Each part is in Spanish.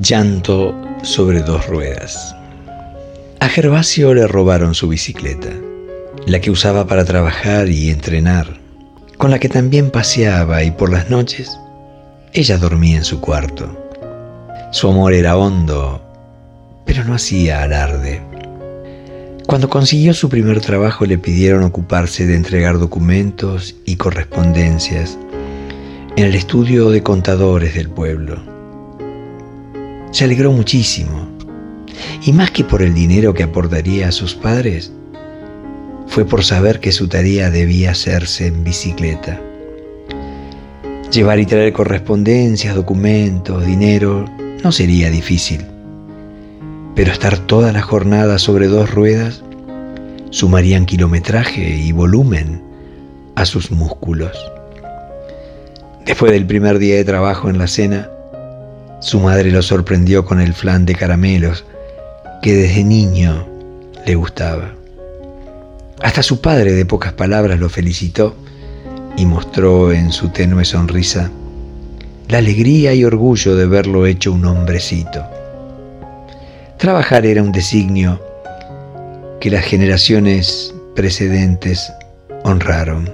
Llanto sobre dos ruedas. A Gervasio le robaron su bicicleta, la que usaba para trabajar y entrenar, con la que también paseaba y por las noches ella dormía en su cuarto. Su amor era hondo, pero no hacía alarde. Cuando consiguió su primer trabajo le pidieron ocuparse de entregar documentos y correspondencias en el estudio de contadores del pueblo. Se alegró muchísimo, y más que por el dinero que aportaría a sus padres, fue por saber que su tarea debía hacerse en bicicleta. Llevar y traer correspondencias, documentos, dinero, no sería difícil, pero estar toda la jornada sobre dos ruedas sumarían kilometraje y volumen a sus músculos. Después del primer día de trabajo en la cena, su madre lo sorprendió con el flan de caramelos que desde niño le gustaba. Hasta su padre de pocas palabras lo felicitó y mostró en su tenue sonrisa la alegría y orgullo de verlo hecho un hombrecito. Trabajar era un designio que las generaciones precedentes honraron.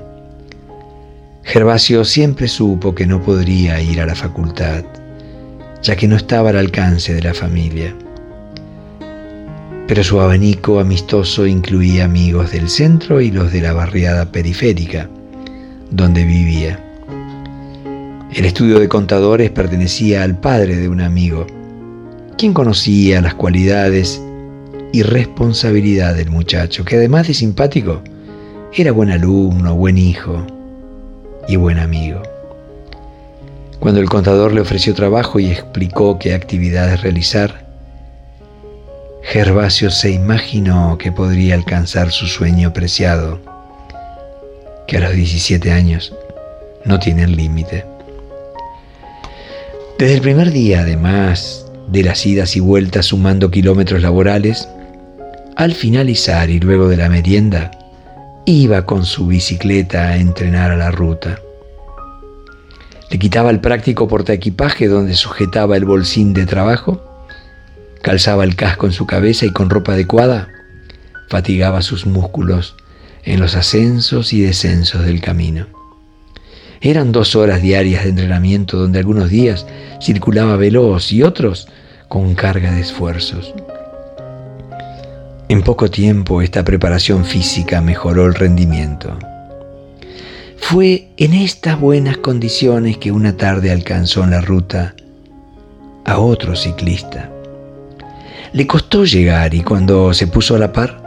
Gervasio siempre supo que no podría ir a la facultad ya que no estaba al alcance de la familia. Pero su abanico amistoso incluía amigos del centro y los de la barriada periférica, donde vivía. El estudio de contadores pertenecía al padre de un amigo, quien conocía las cualidades y responsabilidad del muchacho, que además de simpático, era buen alumno, buen hijo y buen amigo. Cuando el contador le ofreció trabajo y explicó qué actividades realizar, Gervasio se imaginó que podría alcanzar su sueño preciado, que a los 17 años no tienen límite. Desde el primer día, además de las idas y vueltas sumando kilómetros laborales, al finalizar y luego de la merienda, iba con su bicicleta a entrenar a la ruta. Le quitaba el práctico portaequipaje donde sujetaba el bolsín de trabajo, calzaba el casco en su cabeza y con ropa adecuada fatigaba sus músculos en los ascensos y descensos del camino. Eran dos horas diarias de entrenamiento donde algunos días circulaba veloz y otros con carga de esfuerzos. En poco tiempo esta preparación física mejoró el rendimiento. Fue en estas buenas condiciones que una tarde alcanzó en la ruta a otro ciclista. Le costó llegar y cuando se puso a la par,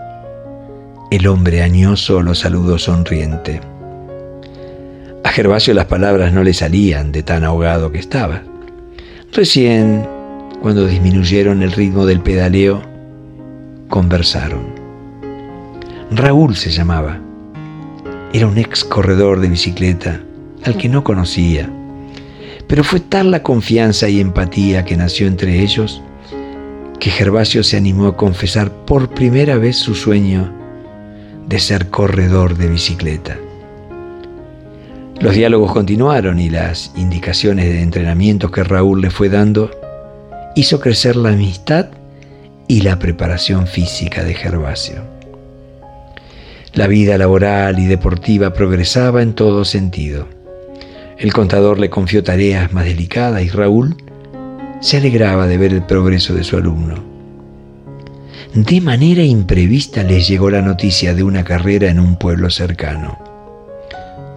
el hombre añoso lo saludó sonriente. A Gervasio las palabras no le salían de tan ahogado que estaba. Recién, cuando disminuyeron el ritmo del pedaleo, conversaron. Raúl se llamaba. Era un ex corredor de bicicleta al que no conocía, pero fue tal la confianza y empatía que nació entre ellos que Gervasio se animó a confesar por primera vez su sueño de ser corredor de bicicleta. Los diálogos continuaron y las indicaciones de entrenamiento que Raúl le fue dando hizo crecer la amistad y la preparación física de Gervasio. La vida laboral y deportiva progresaba en todo sentido. El contador le confió tareas más delicadas y Raúl se alegraba de ver el progreso de su alumno. De manera imprevista les llegó la noticia de una carrera en un pueblo cercano.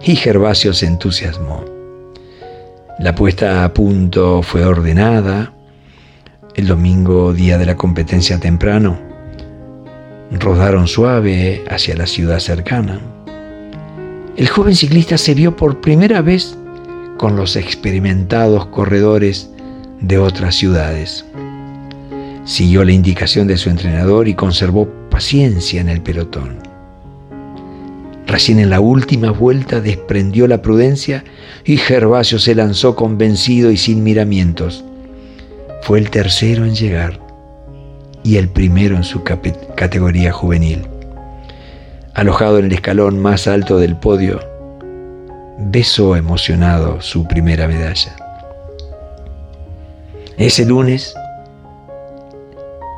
Y Gervasio se entusiasmó. La puesta a punto fue ordenada. El domingo, día de la competencia temprano, rodaron suave hacia la ciudad cercana. El joven ciclista se vio por primera vez con los experimentados corredores de otras ciudades. Siguió la indicación de su entrenador y conservó paciencia en el pelotón. Recién en la última vuelta desprendió la prudencia y Gervasio se lanzó convencido y sin miramientos. Fue el tercero en llegar y el primero en su categoría juvenil. Alojado en el escalón más alto del podio, besó emocionado su primera medalla. Ese lunes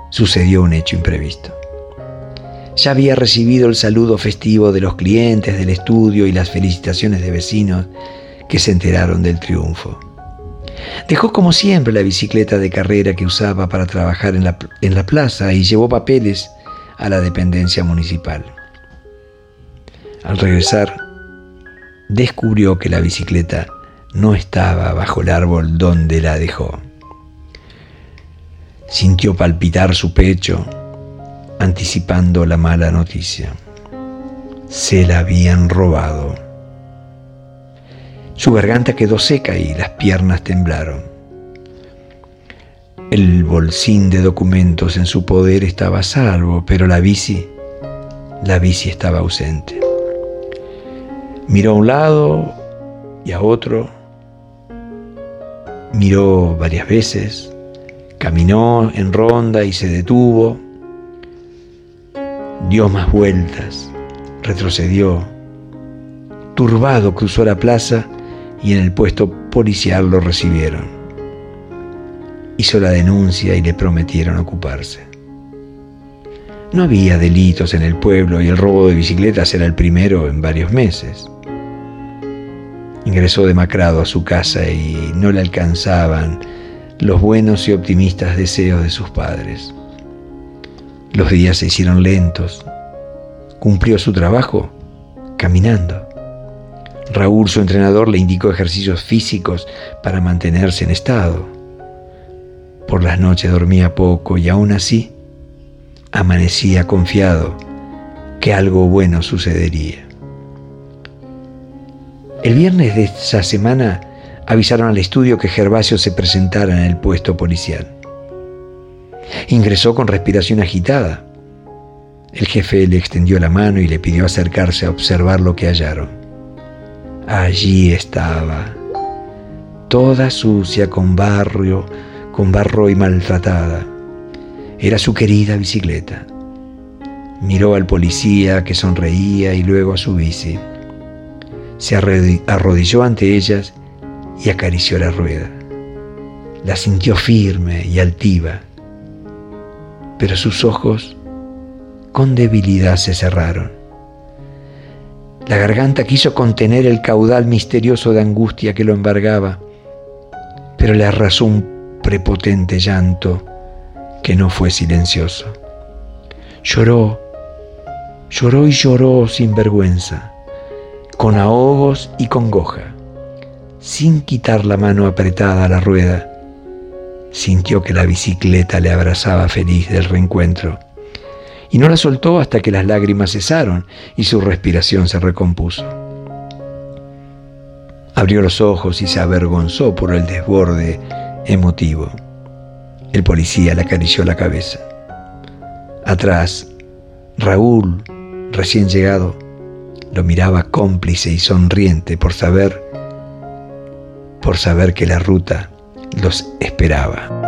sucedió un hecho imprevisto. Ya había recibido el saludo festivo de los clientes del estudio y las felicitaciones de vecinos que se enteraron del triunfo. Dejó como siempre la bicicleta de carrera que usaba para trabajar en la, en la plaza y llevó papeles a la dependencia municipal. Al regresar, descubrió que la bicicleta no estaba bajo el árbol donde la dejó. Sintió palpitar su pecho anticipando la mala noticia. Se la habían robado. Su garganta quedó seca y las piernas temblaron. El bolsín de documentos en su poder estaba a salvo, pero la bici, la bici estaba ausente. Miró a un lado y a otro, miró varias veces, caminó en ronda y se detuvo, dio más vueltas, retrocedió. Turbado cruzó la plaza y en el puesto policial lo recibieron. Hizo la denuncia y le prometieron ocuparse. No había delitos en el pueblo y el robo de bicicletas era el primero en varios meses. Ingresó demacrado a su casa y no le alcanzaban los buenos y optimistas deseos de sus padres. Los días se hicieron lentos. Cumplió su trabajo caminando. Raúl, su entrenador, le indicó ejercicios físicos para mantenerse en estado. Por las noches dormía poco y aún así amanecía confiado que algo bueno sucedería. El viernes de esa semana avisaron al estudio que Gervasio se presentara en el puesto policial. Ingresó con respiración agitada. El jefe le extendió la mano y le pidió acercarse a observar lo que hallaron. Allí estaba, toda sucia con barrio, con barro y maltratada. Era su querida bicicleta. Miró al policía que sonreía y luego a su bici. Se arrodilló ante ellas y acarició la rueda. La sintió firme y altiva pero sus ojos con debilidad se cerraron. La garganta quiso contener el caudal misterioso de angustia que lo embargaba, pero le arrasó un prepotente llanto que no fue silencioso. Lloró, lloró y lloró sin vergüenza, con ahogos y congoja, sin quitar la mano apretada a la rueda Sintió que la bicicleta le abrazaba feliz del reencuentro y no la soltó hasta que las lágrimas cesaron y su respiración se recompuso. Abrió los ojos y se avergonzó por el desborde emotivo. El policía le acarició la cabeza. Atrás, Raúl, recién llegado, lo miraba cómplice y sonriente por saber por saber que la ruta los esperaba.